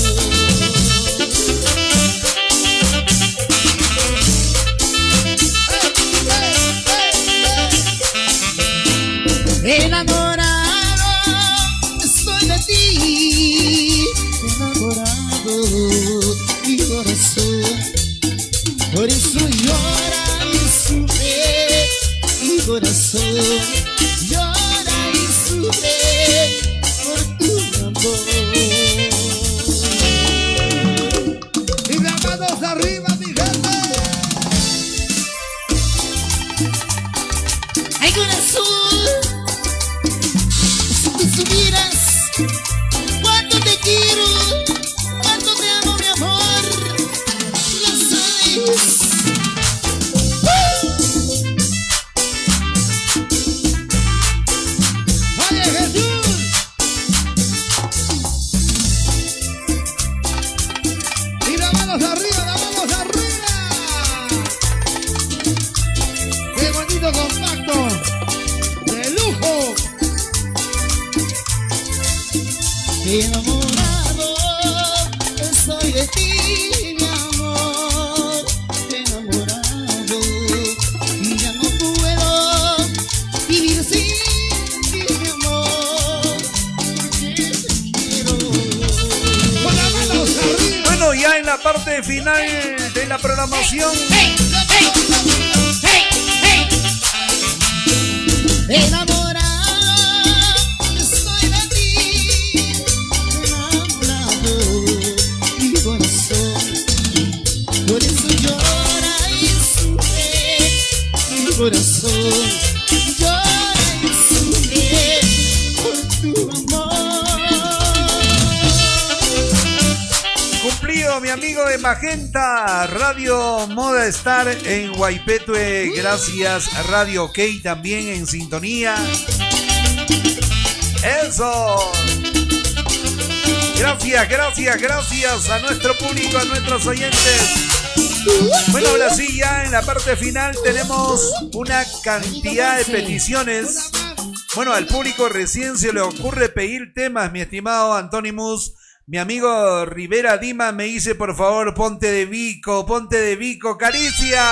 Moda Star en Guaipetue. Gracias, Radio OK también en sintonía. Eso. Gracias, gracias, gracias a nuestro público, a nuestros oyentes. Bueno, ahora sí, ya en la parte final tenemos una cantidad de peticiones. Bueno, al público recién se le ocurre pedir temas, mi estimado Antonimus. Mi amigo Rivera Dima me dice, por favor, ponte de Vico, ponte de Vico, caricia.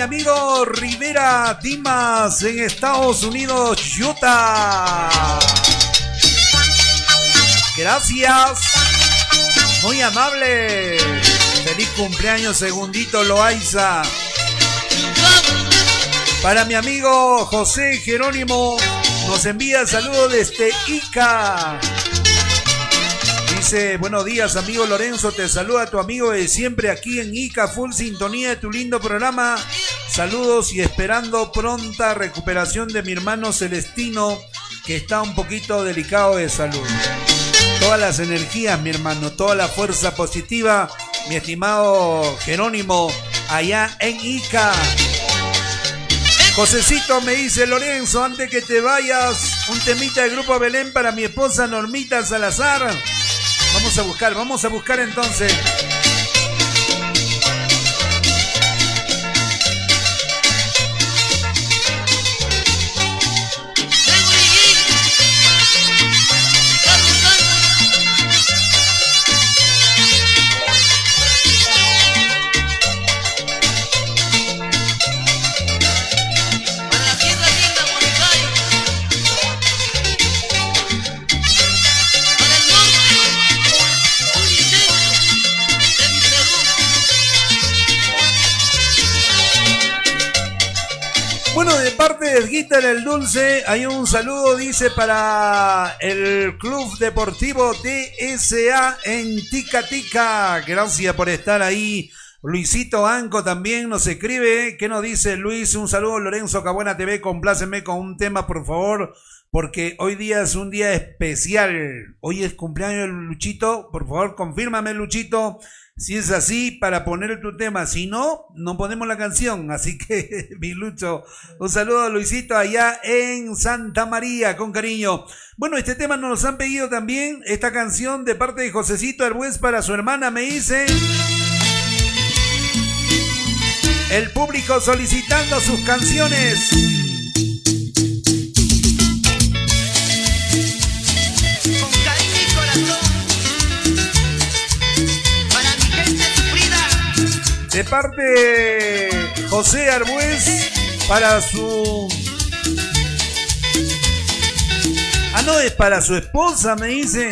Mi amigo Rivera Dimas en Estados Unidos, Utah. Gracias. Muy amable. Feliz cumpleaños, segundito Loaiza. Para mi amigo José Jerónimo, nos envía saludos desde Ica. dice, buenos días amigo Lorenzo, te saluda tu amigo de siempre aquí en ICA, full sintonía de tu lindo programa. Saludos y esperando pronta recuperación de mi hermano Celestino, que está un poquito delicado de salud. Todas las energías, mi hermano, toda la fuerza positiva, mi estimado Jerónimo, allá en Ica. Josecito me dice, Lorenzo, antes que te vayas, un temita del grupo Belén para mi esposa Normita Salazar. Vamos a buscar, vamos a buscar entonces. Parte de Guitar el Dulce, hay un saludo, dice, para el Club Deportivo DSA en Tica. Gracias por estar ahí. Luisito Anco también nos escribe. ¿Qué nos dice Luis? Un saludo, Lorenzo Cabuena TV. Compláceme con un tema, por favor, porque hoy día es un día especial. Hoy es cumpleaños de Luchito. Por favor, confírmame, Luchito. Si es así, para poner tu tema. Si no, no ponemos la canción. Así que, mi Lucho, un saludo a Luisito allá en Santa María, con cariño. Bueno, este tema nos han pedido también. Esta canción de parte de Josecito Arbuez para su hermana, me dice. El público solicitando sus canciones. De parte de José Arbuez para su... Ah, no, es para su esposa, me dice.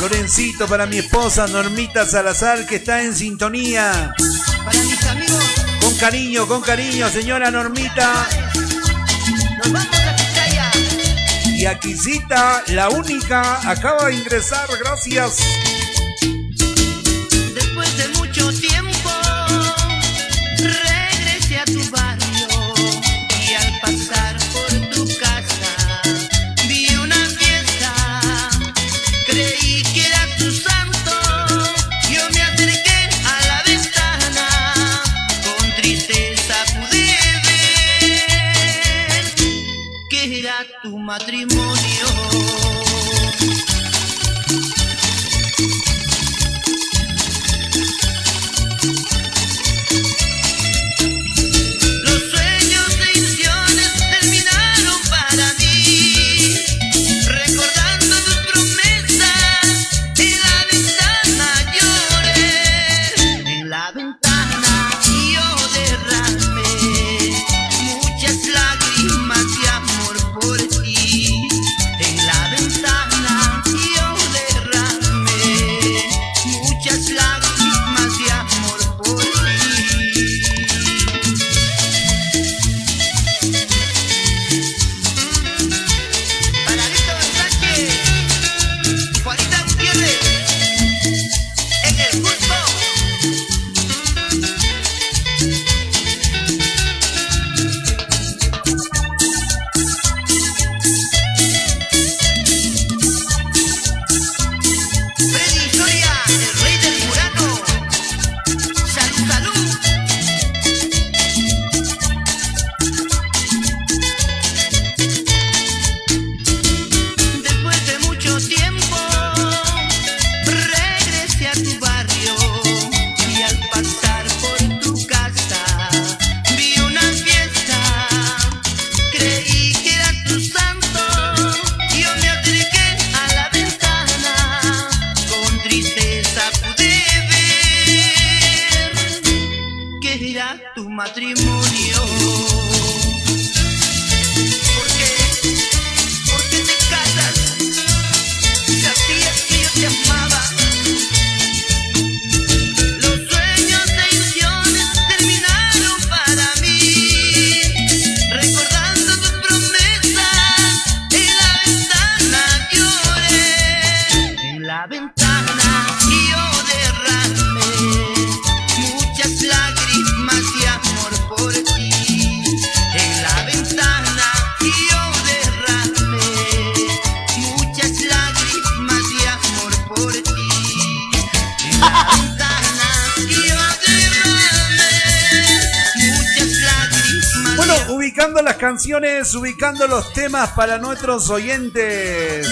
Lorencito, para mi esposa Normita Salazar, que está en sintonía. para mis amigos, Con cariño, con cariño, señora Normita. nos vamos a. Y Aquisita, la única, acaba de ingresar, gracias. Tu temas para nuestros oyentes.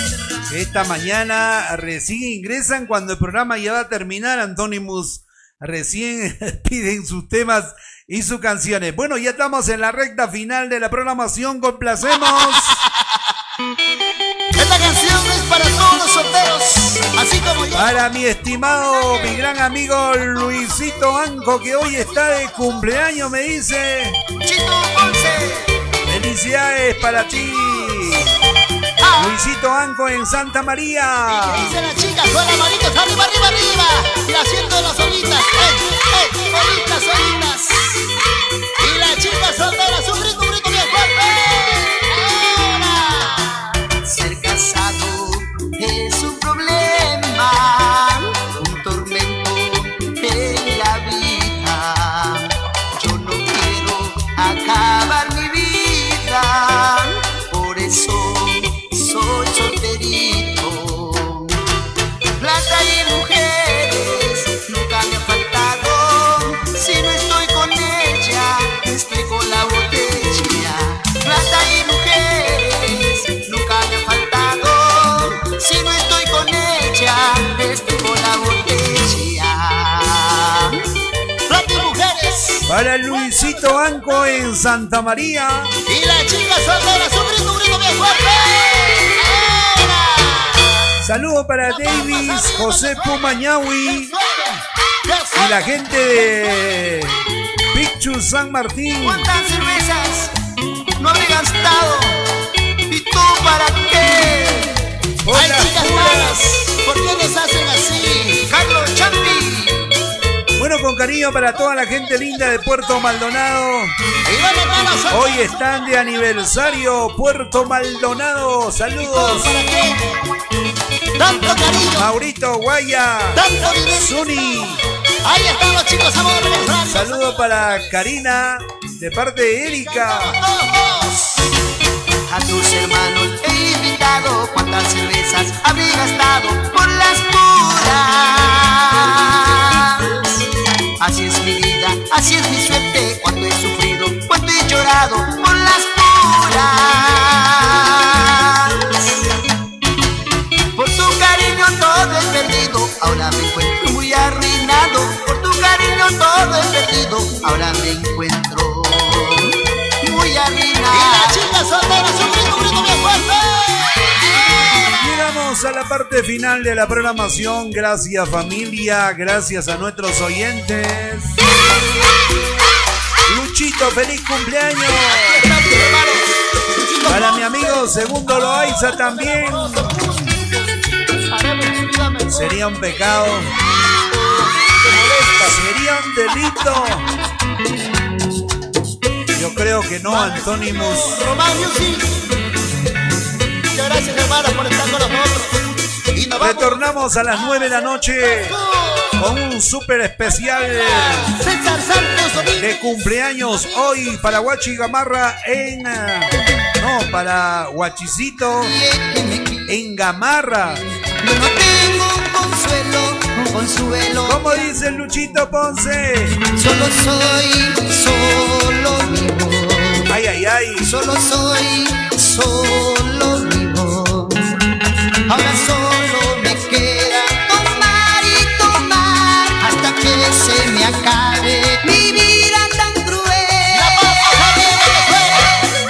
Esta mañana recién ingresan cuando el programa ya va a terminar, Antonimus. Recién piden sus temas y sus canciones. Bueno, ya estamos en la recta final de la programación. Complacemos. Esta canción es para todos los solteros, así como yo. Para mi estimado, mi gran amigo Luisito Anco, que hoy está de cumpleaños, me dice. Chito Ponce. Felicidades para ti. Ah. Luisito Anco en Santa María. ¿Qué dicen las chicas? Con manitos arriba, arriba, arriba. Y haciendo las María. Y las chicas solteras, un grito, un grito bien fuerte. Ahora. Saludo para Davis, José Pumañahui y la gente de Picchu San Martín. ¿Cuántas cervezas no habré gastado? ¿Y tú para qué? Hola, Hay chicas malas, ¿por qué les hacen con cariño para toda la gente linda de Puerto Maldonado. Hoy están de aniversario Puerto Maldonado. Saludos. Tanto cariño, Maurito Guaya. tanto. Zuni. Ahí están los chicos amores. Saludo para Karina de parte de Erika. A tus hermanos he invitado cuántas cervezas habré gastado por las puras. Así es mi vida, así es mi suerte, cuánto he sufrido, cuánto he llorado por las puras. Por tu cariño todo he perdido, ahora me encuentro muy arruinado. Por tu cariño todo he perdido, ahora me encuentro muy arruinado. Llegamos a la parte final de la programación. Gracias familia, gracias a nuestros oyentes. Luchito, feliz cumpleaños. Para mi amigo Segundo Loaiza también. Sería un pecado. Sería un delito. Yo creo que no, Antónimos. Muchas gracias, hermanos, por estar con nosotros. Y nos. Retornamos a las 9 de la noche con un súper especial de cumpleaños hoy para Guachi Gamarra en. No, para Guachicito en Gamarra. Yo no tengo un consuelo, un consuelo. ¿Cómo dice Luchito Ponce? Solo soy, solo vivo. Ay, ay, ay. Solo soy, solo acabe mi vida tan cruel.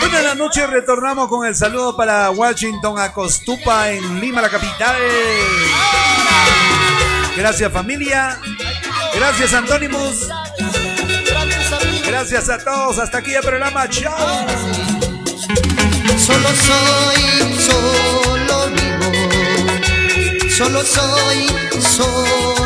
Bueno, en la noche retornamos con el saludo para Washington Acostupa en Lima, la capital. Gracias familia. Gracias Antónimos. Gracias a todos. Hasta aquí el programa. Chao. Solo soy, solo vivo. Solo soy, solo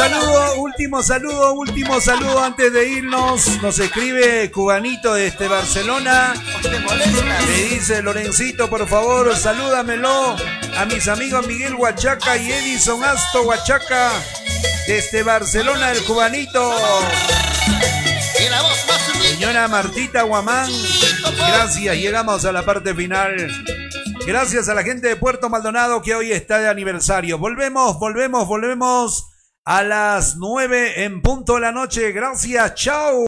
saludo, último saludo, último saludo antes de irnos. Nos escribe Cubanito desde este Barcelona. Me dice Lorencito, por favor, salúdamelo a mis amigos Miguel Huachaca y Edison Asto Huachaca desde este Barcelona, el Cubanito. Señora Martita Guamán, gracias. Llegamos a la parte final. Gracias a la gente de Puerto Maldonado que hoy está de aniversario. Volvemos, volvemos, volvemos a las 9 en punto de la noche. Gracias, chao.